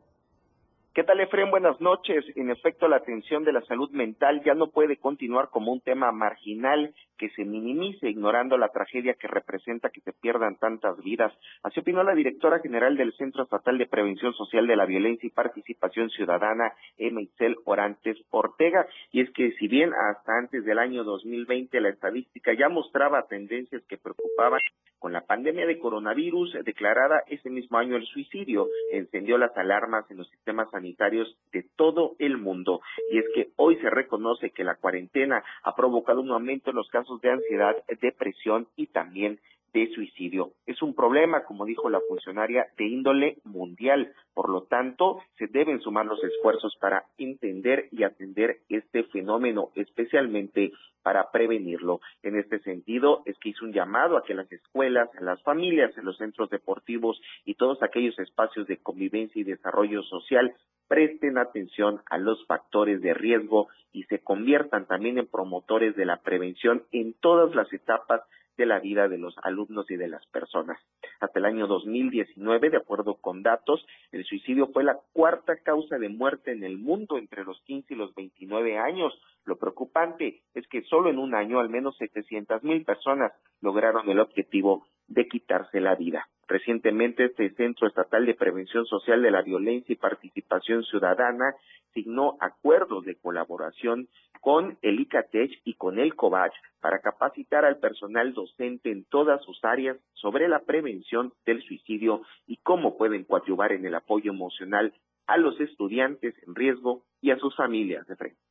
¿Qué tal, Efren? Buenas noches. En efecto, la atención de la salud mental ya no puede continuar como un tema marginal que se minimice, ignorando la tragedia que representa que se pierdan tantas vidas. Así opinó la directora general del Centro Estatal de Prevención Social de la Violencia y Participación Ciudadana, Itzel Orantes Ortega. Y es que si bien hasta antes del año 2020 la estadística ya mostraba tendencias que preocupaban, con la pandemia de coronavirus declarada ese mismo año el suicidio, encendió las alarmas en los sistemas sanitarios de todo el mundo. Y es que hoy se reconoce que la cuarentena ha provocado un aumento en los casos de ansiedad, depresión y también de suicidio. Es un problema, como dijo la funcionaria, de índole mundial. Por lo tanto, se deben sumar los esfuerzos para entender y atender este fenómeno, especialmente para prevenirlo. En este sentido, es que hizo un llamado a que las escuelas, las familias, en los centros deportivos y todos aquellos espacios de convivencia y desarrollo social presten atención a los factores de riesgo y se conviertan también en promotores de la prevención en todas las etapas de la vida de los alumnos y de las personas. Hasta el año 2019, de acuerdo con datos, el suicidio fue la cuarta causa de muerte en el mundo entre los 15 y los 29 años. Lo preocupante es que solo en un año al menos 700 mil personas lograron el objetivo de quitarse la vida. Recientemente, este Centro Estatal de Prevención Social de la Violencia y Participación Ciudadana signó acuerdos de colaboración con el ICATECH y con el COVACH para capacitar al personal docente en todas sus áreas sobre la prevención del suicidio y cómo pueden coadyuvar en el apoyo emocional a los estudiantes en riesgo y a sus familias de frente.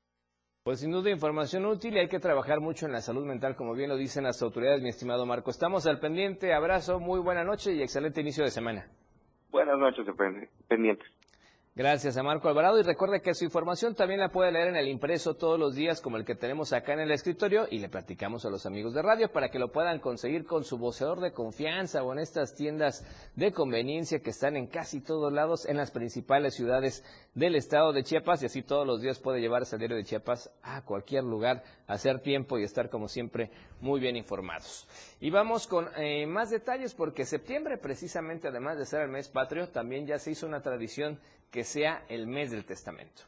Pues sin duda información útil y hay que trabajar mucho en la salud mental, como bien lo dicen las autoridades, mi estimado Marco. Estamos al pendiente, abrazo, muy buena noche y excelente inicio de semana. Buenas noches, pendientes. Gracias a Marco Alvarado y recuerde que su información también la puede leer en el impreso todos los días como el que tenemos acá en el escritorio y le platicamos a los amigos de radio para que lo puedan conseguir con su voceador de confianza o en estas tiendas de conveniencia que están en casi todos lados en las principales ciudades del estado de Chiapas y así todos los días puede llevarse el diario de Chiapas a cualquier lugar, hacer tiempo y estar como siempre muy bien informados. Y vamos con eh, más detalles porque septiembre precisamente además de ser el mes patrio también ya se hizo una tradición que sea el mes del testamento.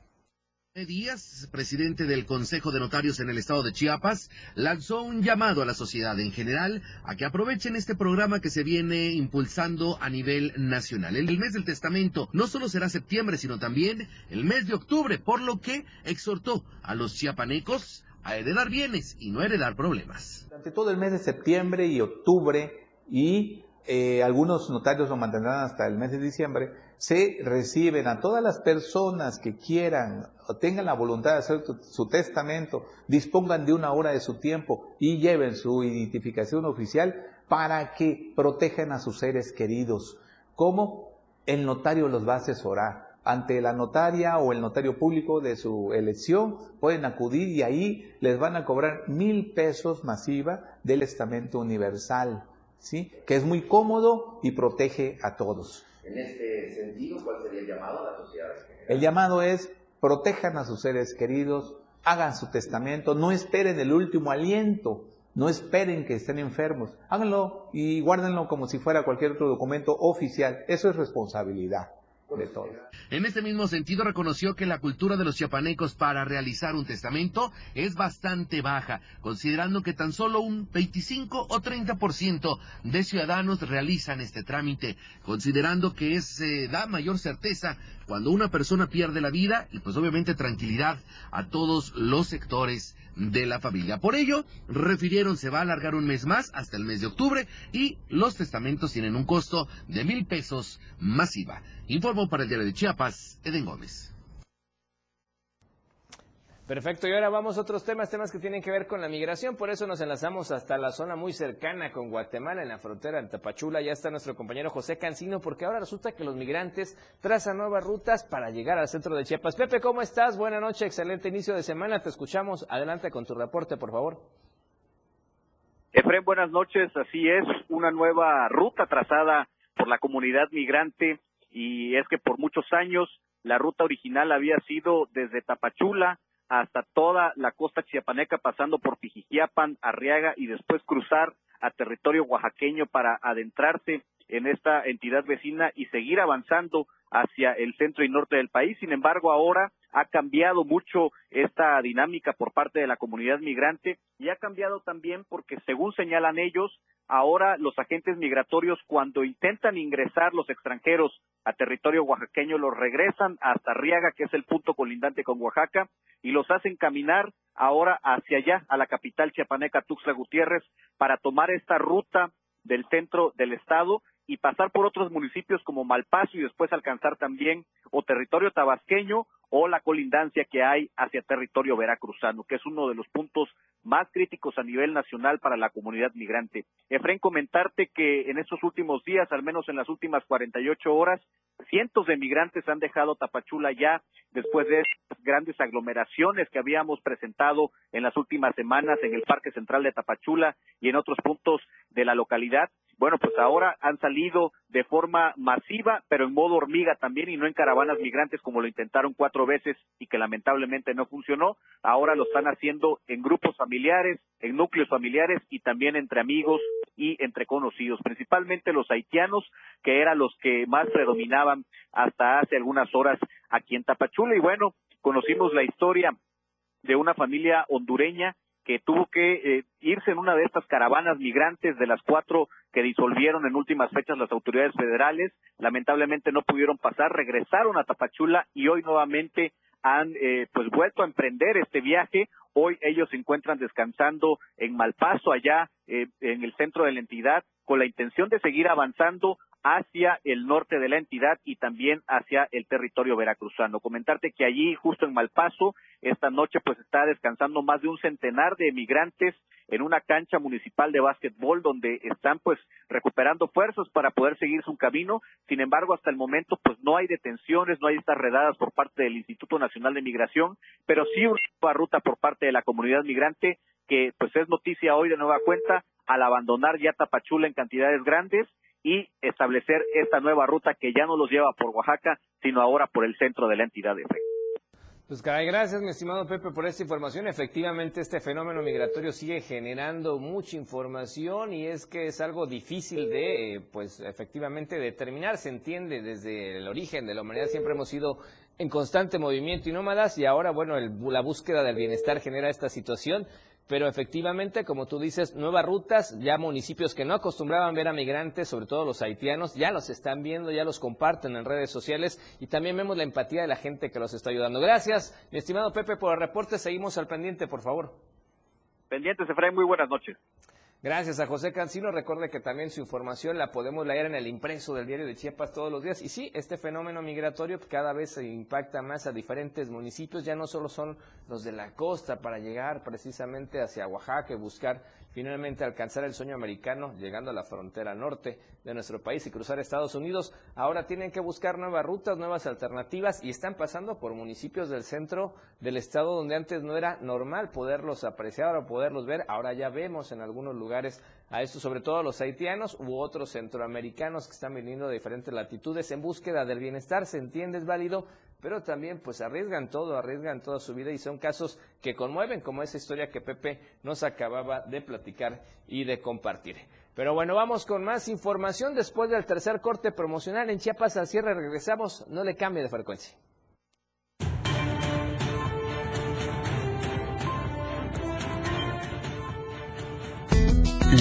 Díaz, presidente del Consejo de Notarios en el estado de Chiapas, lanzó un llamado a la sociedad en general a que aprovechen este programa que se viene impulsando a nivel nacional. El mes del testamento no solo será septiembre, sino también el mes de octubre, por lo que exhortó a los chiapanecos a heredar bienes y no heredar problemas. Durante todo el mes de septiembre y octubre y eh, algunos notarios lo mantendrán hasta el mes de diciembre, se reciben a todas las personas que quieran o tengan la voluntad de hacer su testamento, dispongan de una hora de su tiempo y lleven su identificación oficial para que protejan a sus seres queridos. ¿Cómo? El notario los va a asesorar. Ante la notaria o el notario público de su elección pueden acudir y ahí les van a cobrar mil pesos masiva del estamento universal, ¿sí? Que es muy cómodo y protege a todos. En este sentido, ¿cuál sería el llamado a la sociedad? El llamado es protejan a sus seres queridos, hagan su testamento, no esperen el último aliento, no esperen que estén enfermos, háganlo y guárdenlo como si fuera cualquier otro documento oficial. Eso es responsabilidad de todos. En este mismo sentido, reconoció que la cultura de los chiapanecos para realizar un testamento es bastante baja, considerando que tan solo un 25 o 30% de ciudadanos realizan este trámite, considerando que se da mayor certeza cuando una persona pierde la vida y pues obviamente tranquilidad a todos los sectores de la familia. Por ello, refirieron se va a alargar un mes más hasta el mes de octubre y los testamentos tienen un costo de mil pesos masiva. Informó para el diario de Chiapas, Eden Gómez. Perfecto, y ahora vamos a otros temas, temas que tienen que ver con la migración, por eso nos enlazamos hasta la zona muy cercana con Guatemala, en la frontera de Tapachula, ya está nuestro compañero José Cancino, porque ahora resulta que los migrantes trazan nuevas rutas para llegar al centro de Chiapas. Pepe, ¿cómo estás? Buenas noches, excelente inicio de semana, te escuchamos, adelante con tu reporte, por favor. Efren, buenas noches. Así es, una nueva ruta trazada por la comunidad migrante y es que por muchos años la ruta original había sido desde Tapachula hasta toda la costa chiapaneca, pasando por Pijijiapan, Arriaga y después cruzar a territorio oaxaqueño para adentrarse en esta entidad vecina y seguir avanzando hacia el centro y norte del país. Sin embargo, ahora ha cambiado mucho esta dinámica por parte de la comunidad migrante y ha cambiado también porque, según señalan ellos, ahora los agentes migratorios cuando intentan ingresar los extranjeros a territorio oaxaqueño los regresan hasta Arriaga, que es el punto colindante con Oaxaca, y los hacen caminar ahora hacia allá, a la capital chiapaneca Tuxtla Gutiérrez, para tomar esta ruta del centro del estado y pasar por otros municipios como Malpaso y después alcanzar también o territorio tabasqueño o la colindancia que hay hacia territorio veracruzano, que es uno de los puntos más críticos a nivel nacional para la comunidad migrante. Efren, comentarte que en estos últimos días, al menos en las últimas 48 horas, cientos de migrantes han dejado Tapachula ya después de estas grandes aglomeraciones que habíamos presentado en las últimas semanas en el Parque Central de Tapachula y en otros puntos de la localidad. Bueno, pues ahora han salido de forma masiva, pero en modo hormiga también y no en caravanas migrantes como lo intentaron cuatro veces y que lamentablemente no funcionó. Ahora lo están haciendo en grupos familiares, en núcleos familiares y también entre amigos y entre conocidos, principalmente los haitianos, que eran los que más predominaban hasta hace algunas horas aquí en Tapachula. Y bueno, conocimos la historia de una familia hondureña que tuvo que eh, irse en una de estas caravanas migrantes de las cuatro que disolvieron en últimas fechas las autoridades federales. Lamentablemente no pudieron pasar, regresaron a Tapachula y hoy nuevamente han eh, pues vuelto a emprender este viaje. Hoy ellos se encuentran descansando en Malpaso, allá eh, en el centro de la entidad, con la intención de seguir avanzando hacia el norte de la entidad y también hacia el territorio veracruzano. Comentarte que allí, justo en Malpaso, esta noche pues está descansando más de un centenar de emigrantes en una cancha municipal de básquetbol donde están pues recuperando fuerzas para poder seguir su camino. Sin embargo, hasta el momento pues no hay detenciones, no hay estas redadas por parte del Instituto Nacional de Migración, pero sí una ruta por parte de la comunidad migrante que pues es noticia hoy de nueva cuenta al abandonar ya Tapachula en cantidades grandes y establecer esta nueva ruta que ya no los lleva por Oaxaca, sino ahora por el centro de la entidad de Pues caray, gracias mi estimado Pepe por esta información. Efectivamente este fenómeno migratorio sigue generando mucha información y es que es algo difícil de, eh, pues efectivamente determinar. Se entiende desde el origen de la humanidad siempre hemos sido en constante movimiento y nómadas y ahora bueno el- la búsqueda del bienestar genera esta situación. Pero efectivamente, como tú dices, nuevas rutas, ya municipios que no acostumbraban ver a migrantes, sobre todo los haitianos, ya los están viendo, ya los comparten en redes sociales y también vemos la empatía de la gente que los está ayudando. Gracias, mi estimado Pepe, por el reporte. Seguimos al pendiente, por favor. Pendientes, Efraín, muy buenas noches. Gracias a José Cancino. Recuerde que también su información la podemos leer en el impreso del diario de Chiapas todos los días. Y sí, este fenómeno migratorio cada vez se impacta más a diferentes municipios. Ya no solo son los de la costa para llegar precisamente hacia Oaxaca y buscar finalmente alcanzar el sueño americano llegando a la frontera norte de nuestro país y cruzar Estados Unidos. Ahora tienen que buscar nuevas rutas, nuevas alternativas y están pasando por municipios del centro del estado donde antes no era normal poderlos apreciar o poderlos ver. Ahora ya vemos en algunos lugares a esto, sobre todo a los haitianos u otros centroamericanos que están viniendo de diferentes latitudes en búsqueda del bienestar. Se entiende, es válido, pero también pues arriesgan todo, arriesgan toda su vida y son casos que conmueven, como esa historia que Pepe nos acababa de platicar y de compartir. Pero bueno, vamos con más información después del tercer corte promocional en Chiapas al cierre. Regresamos, no le cambie de frecuencia.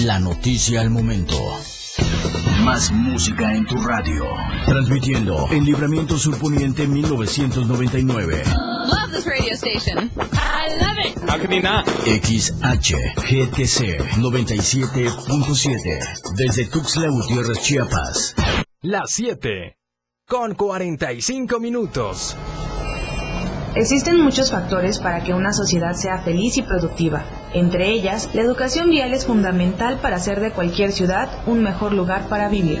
La noticia al momento. Más música en tu radio. Transmitiendo en Libramiento Surponiente 1999. Love this radio station. I love it. XHGTC 97.7. Desde Tuxtla Gutiérrez, Chiapas. Las 7. Con 45 minutos. Existen muchos factores para que una sociedad sea feliz y productiva. Entre ellas, la educación vial es fundamental para hacer de cualquier ciudad un mejor lugar para vivir.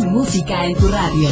Música en tu radio.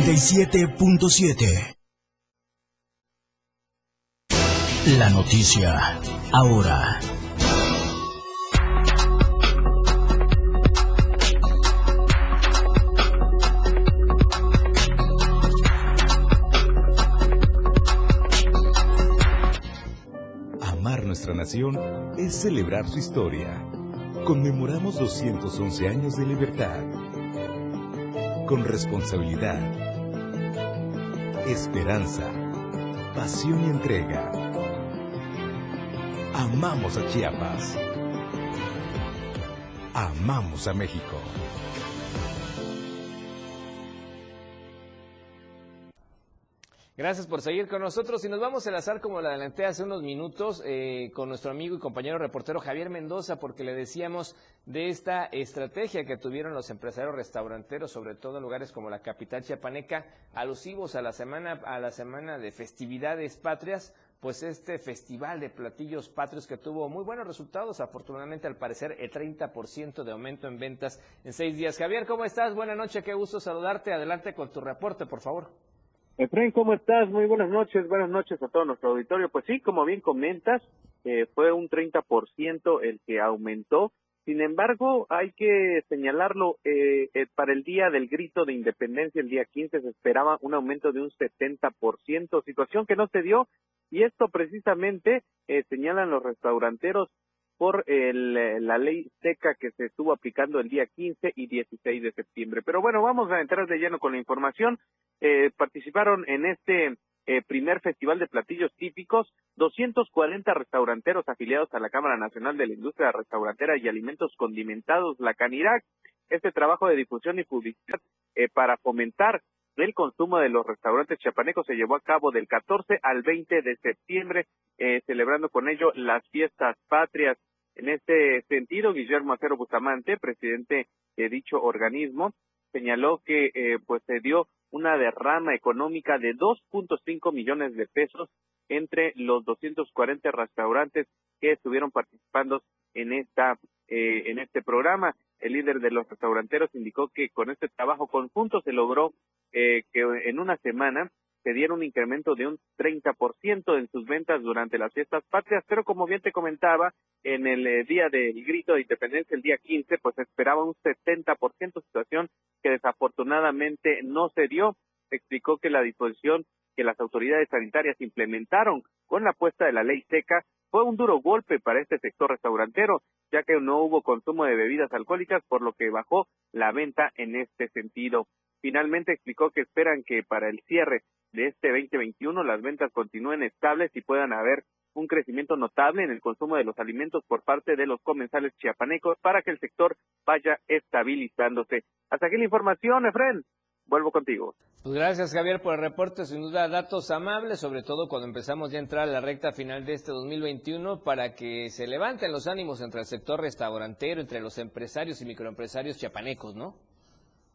97.7. La noticia ahora. Amar nuestra nación es celebrar su historia. Conmemoramos 211 años de libertad. Con responsabilidad, esperanza, pasión y entrega. Amamos a Chiapas. Amamos a México. Gracias por seguir con nosotros y nos vamos a enlazar como le adelanté hace unos minutos eh, con nuestro amigo y compañero reportero Javier Mendoza porque le decíamos de esta estrategia que tuvieron los empresarios restauranteros, sobre todo en lugares como la capital chiapaneca, alusivos a la semana a la semana de festividades patrias, pues este festival de platillos patrios que tuvo muy buenos resultados, afortunadamente al parecer el 30% de aumento en ventas en seis días. Javier, ¿cómo estás? Buenas noches, qué gusto saludarte. Adelante con tu reporte, por favor. Efraín, ¿cómo estás? Muy buenas noches, buenas noches a todo nuestro auditorio. Pues sí, como bien comentas, eh, fue un 30% el que aumentó Sin embargo, hay que señalarlo, eh, eh, para el día del grito de independencia, el día 15, se esperaba un aumento de un 70%, situación que no se dio, y esto precisamente eh, señalan los restauranteros por el, eh, la ley seca que se estuvo aplicando el día 15 y 16 de septiembre. Pero bueno, vamos a entrar de lleno con la información. Eh, participaron en este eh, primer festival de platillos típicos 240 restauranteros afiliados a la Cámara Nacional de la Industria Restaurantera y Alimentos Condimentados, la CANIRAC. Este trabajo de difusión y publicidad eh, para fomentar el consumo de los restaurantes chiapanecos se llevó a cabo del 14 al 20 de septiembre, eh, celebrando con ello las fiestas patrias. En este sentido, Guillermo Acero Bustamante, presidente de dicho organismo, señaló que eh, pues se dio una derrama económica de 2.5 millones de pesos entre los 240 restaurantes que estuvieron participando en esta eh, en este programa. El líder de los restauranteros indicó que con este trabajo conjunto se logró eh, que en una semana se diera un incremento de un 30% en sus ventas durante las fiestas patrias, pero como bien te comentaba, en el eh, día del grito de independencia, el día 15, pues esperaba un 70%, situación que desafortunadamente no se dio. Explicó que la disposición que las autoridades sanitarias implementaron con la puesta de la ley seca fue un duro golpe para este sector restaurantero, ya que no hubo consumo de bebidas alcohólicas, por lo que bajó la venta en este sentido. Finalmente explicó que esperan que para el cierre de este 2021 las ventas continúen estables y puedan haber un crecimiento notable en el consumo de los alimentos por parte de los comensales chiapanecos para que el sector vaya estabilizándose. Hasta aquí la información, Efren. Vuelvo contigo. Pues gracias Javier por el reporte, sin duda datos amables, sobre todo cuando empezamos ya a entrar a la recta final de este 2021 para que se levanten los ánimos entre el sector restaurantero, entre los empresarios y microempresarios chiapanecos, ¿no?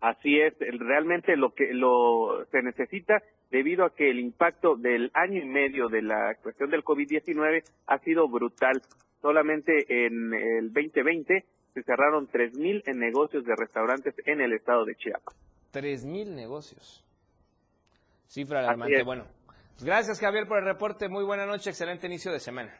Así es, realmente lo que lo se necesita debido a que el impacto del año y medio de la cuestión del COVID-19 ha sido brutal. Solamente en el 2020 se cerraron 3.000 en negocios de restaurantes en el estado de Chiapas. Tres mil negocios. Cifra alarmante. Bueno, pues gracias Javier por el reporte. Muy buena noche, excelente inicio de semana.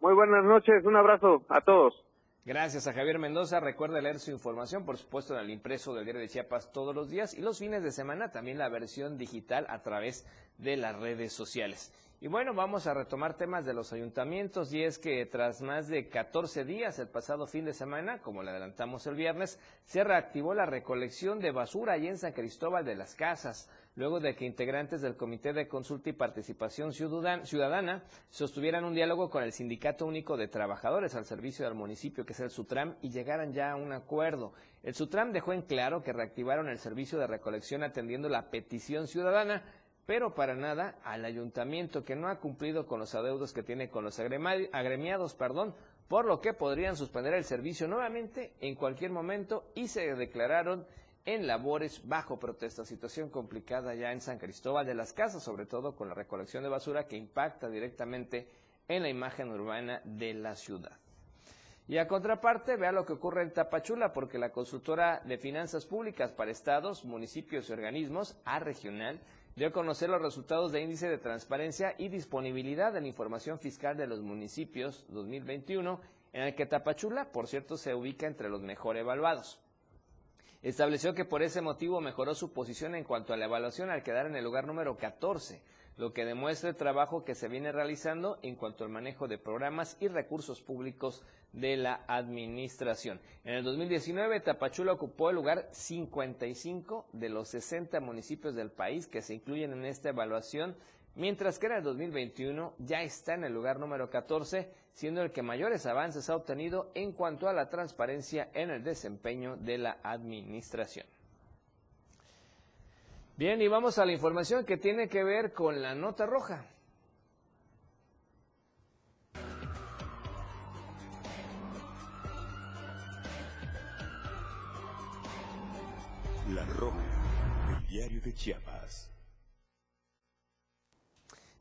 Muy buenas noches, un abrazo a todos. Gracias a Javier Mendoza. Recuerda leer su información, por supuesto, en el impreso del Diario de Chiapas todos los días y los fines de semana también la versión digital a través de las redes sociales. Y bueno, vamos a retomar temas de los ayuntamientos y es que tras más de 14 días el pasado fin de semana, como le adelantamos el viernes, se reactivó la recolección de basura allí en San Cristóbal de las Casas, luego de que integrantes del Comité de Consulta y Participación Ciudadan- Ciudadana sostuvieran un diálogo con el Sindicato Único de Trabajadores al servicio del municipio, que es el SUTRAM, y llegaran ya a un acuerdo. El SUTRAM dejó en claro que reactivaron el servicio de recolección atendiendo la petición ciudadana, pero para nada al ayuntamiento que no ha cumplido con los adeudos que tiene con los agremiados, perdón, por lo que podrían suspender el servicio nuevamente en cualquier momento y se declararon en labores bajo protesta, situación complicada ya en San Cristóbal de las Casas, sobre todo con la recolección de basura que impacta directamente en la imagen urbana de la ciudad. Y a contraparte, vea lo que ocurre en Tapachula, porque la consultora de finanzas públicas para estados, municipios y organismos, A Regional, dio a conocer los resultados de índice de transparencia y disponibilidad de la información fiscal de los municipios 2021, en el que Tapachula, por cierto, se ubica entre los mejor evaluados. Estableció que por ese motivo mejoró su posición en cuanto a la evaluación al quedar en el lugar número 14, lo que demuestra el trabajo que se viene realizando en cuanto al manejo de programas y recursos públicos de la administración. En el 2019, Tapachula ocupó el lugar 55 de los 60 municipios del país que se incluyen en esta evaluación, mientras que en el 2021 ya está en el lugar número 14, siendo el que mayores avances ha obtenido en cuanto a la transparencia en el desempeño de la administración. Bien, y vamos a la información que tiene que ver con la nota roja. La Roja, el diario de Chiapas.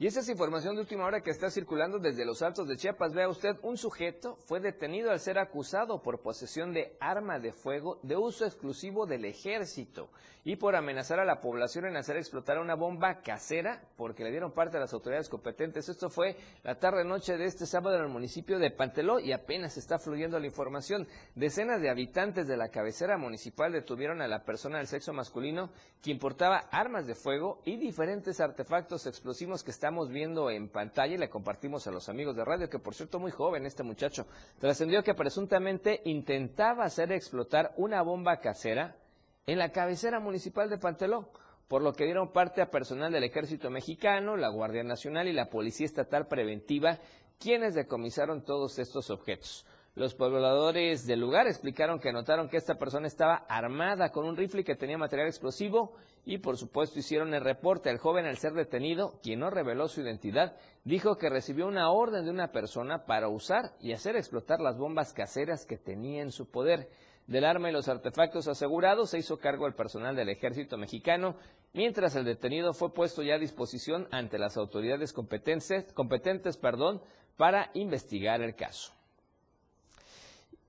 Y esa es información de última hora que está circulando desde los altos de Chiapas. Vea usted, un sujeto fue detenido al ser acusado por posesión de arma de fuego de uso exclusivo del ejército y por amenazar a la población en hacer explotar una bomba casera porque le dieron parte a las autoridades competentes. Esto fue la tarde-noche de este sábado en el municipio de Panteló y apenas está fluyendo la información. Decenas de habitantes de la cabecera municipal detuvieron a la persona del sexo masculino quien portaba armas de fuego y diferentes artefactos explosivos que viendo en pantalla y le compartimos a los amigos de radio, que por cierto muy joven este muchacho, trascendió que presuntamente intentaba hacer explotar una bomba casera en la cabecera municipal de Panteló, por lo que dieron parte a personal del Ejército Mexicano, la Guardia Nacional y la Policía Estatal Preventiva, quienes decomisaron todos estos objetos. Los pobladores del lugar explicaron que notaron que esta persona estaba armada con un rifle que tenía material explosivo y por supuesto hicieron el reporte. El joven al ser detenido, quien no reveló su identidad, dijo que recibió una orden de una persona para usar y hacer explotar las bombas caseras que tenía en su poder. Del arma y los artefactos asegurados se hizo cargo el personal del ejército mexicano, mientras el detenido fue puesto ya a disposición ante las autoridades competentes, competentes perdón, para investigar el caso.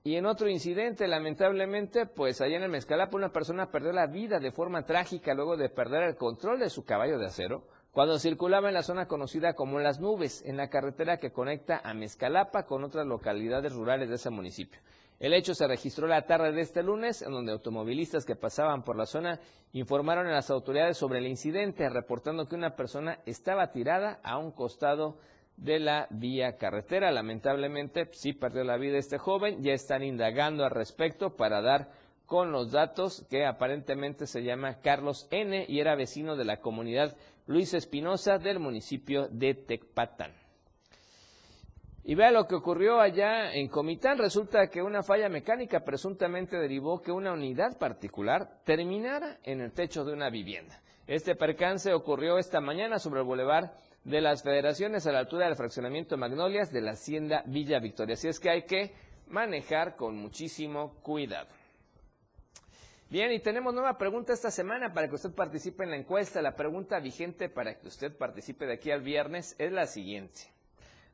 Y en otro incidente, lamentablemente, pues allá en el Mezcalapa una persona perdió la vida de forma trágica luego de perder el control de su caballo de acero cuando circulaba en la zona conocida como Las Nubes, en la carretera que conecta a Mezcalapa con otras localidades rurales de ese municipio. El hecho se registró la tarde de este lunes, en donde automovilistas que pasaban por la zona informaron a las autoridades sobre el incidente, reportando que una persona estaba tirada a un costado de la vía carretera. Lamentablemente, sí perdió la vida este joven. Ya están indagando al respecto para dar con los datos que aparentemente se llama Carlos N. y era vecino de la comunidad Luis Espinosa del municipio de Tecpatán. Y vea lo que ocurrió allá en Comitán. Resulta que una falla mecánica presuntamente derivó que una unidad particular terminara en el techo de una vivienda. Este percance ocurrió esta mañana sobre el bulevar de las federaciones a la altura del fraccionamiento Magnolias de la hacienda Villa Victoria. Así es que hay que manejar con muchísimo cuidado. Bien, y tenemos nueva pregunta esta semana para que usted participe en la encuesta. La pregunta vigente para que usted participe de aquí al viernes es la siguiente.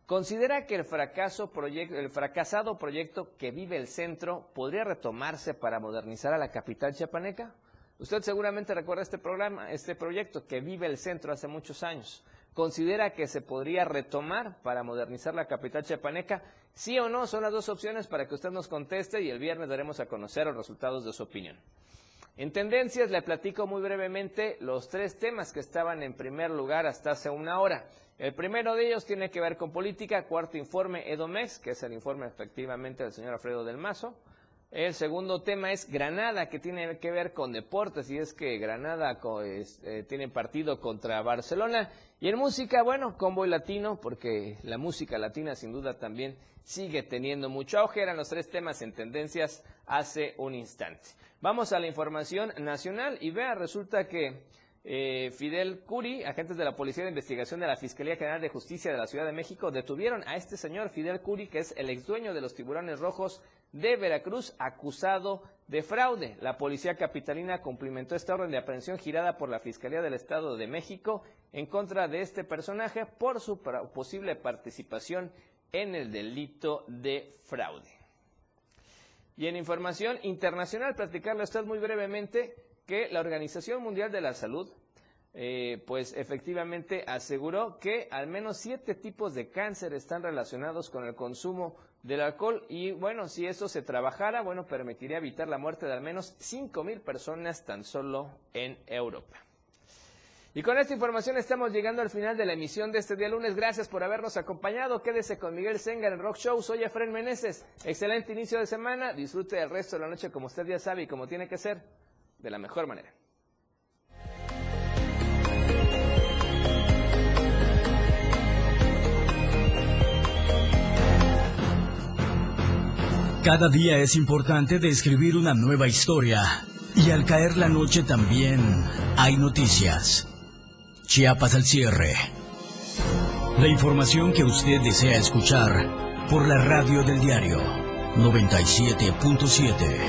¿Considera que el, fracaso proyecto, el fracasado proyecto que vive el centro podría retomarse para modernizar a la capital chiapaneca? Usted seguramente recuerda este programa, este proyecto que vive el centro hace muchos años. ¿Considera que se podría retomar para modernizar la capital chiapaneca? Sí o no son las dos opciones para que usted nos conteste y el viernes daremos a conocer los resultados de su opinión. En tendencias le platico muy brevemente los tres temas que estaban en primer lugar hasta hace una hora. El primero de ellos tiene que ver con política, cuarto informe Edomex, que es el informe efectivamente del señor Alfredo del Mazo. El segundo tema es Granada, que tiene que ver con deportes, y es que Granada eh, tiene partido contra Barcelona. Y en música, bueno, convoy latino, porque la música latina sin duda también sigue teniendo mucho auge. Eran los tres temas en tendencias hace un instante. Vamos a la información nacional y vea, resulta que eh, Fidel Curi, agentes de la Policía de Investigación de la Fiscalía General de Justicia de la Ciudad de México, detuvieron a este señor Fidel Curi, que es el ex dueño de los tiburones rojos de Veracruz, acusado de fraude. La policía capitalina cumplimentó esta orden de aprehensión girada por la Fiscalía del Estado de México en contra de este personaje por su posible participación en el delito de fraude. Y en información internacional, platicarle a muy brevemente que la Organización Mundial de la Salud, eh, pues efectivamente aseguró que al menos siete tipos de cáncer están relacionados con el consumo del alcohol y bueno, si eso se trabajara, bueno, permitiría evitar la muerte de al menos cinco mil personas tan solo en Europa. Y con esta información estamos llegando al final de la emisión de este día lunes. Gracias por habernos acompañado. Quédese con Miguel Senga en Rock Show. Soy Efren Meneses. Excelente inicio de semana. Disfrute el resto de la noche como usted ya sabe y como tiene que ser, de la mejor manera. Cada día es importante describir una nueva historia. Y al caer la noche también hay noticias. Chiapas al cierre. La información que usted desea escuchar por la radio del diario 97.7.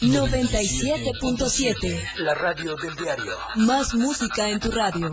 97.7. La radio del diario. Más música en tu radio.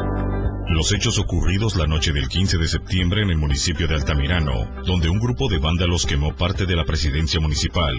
Los hechos ocurridos la noche del 15 de septiembre en el municipio de Altamirano, donde un grupo de vándalos quemó parte de la presidencia municipal,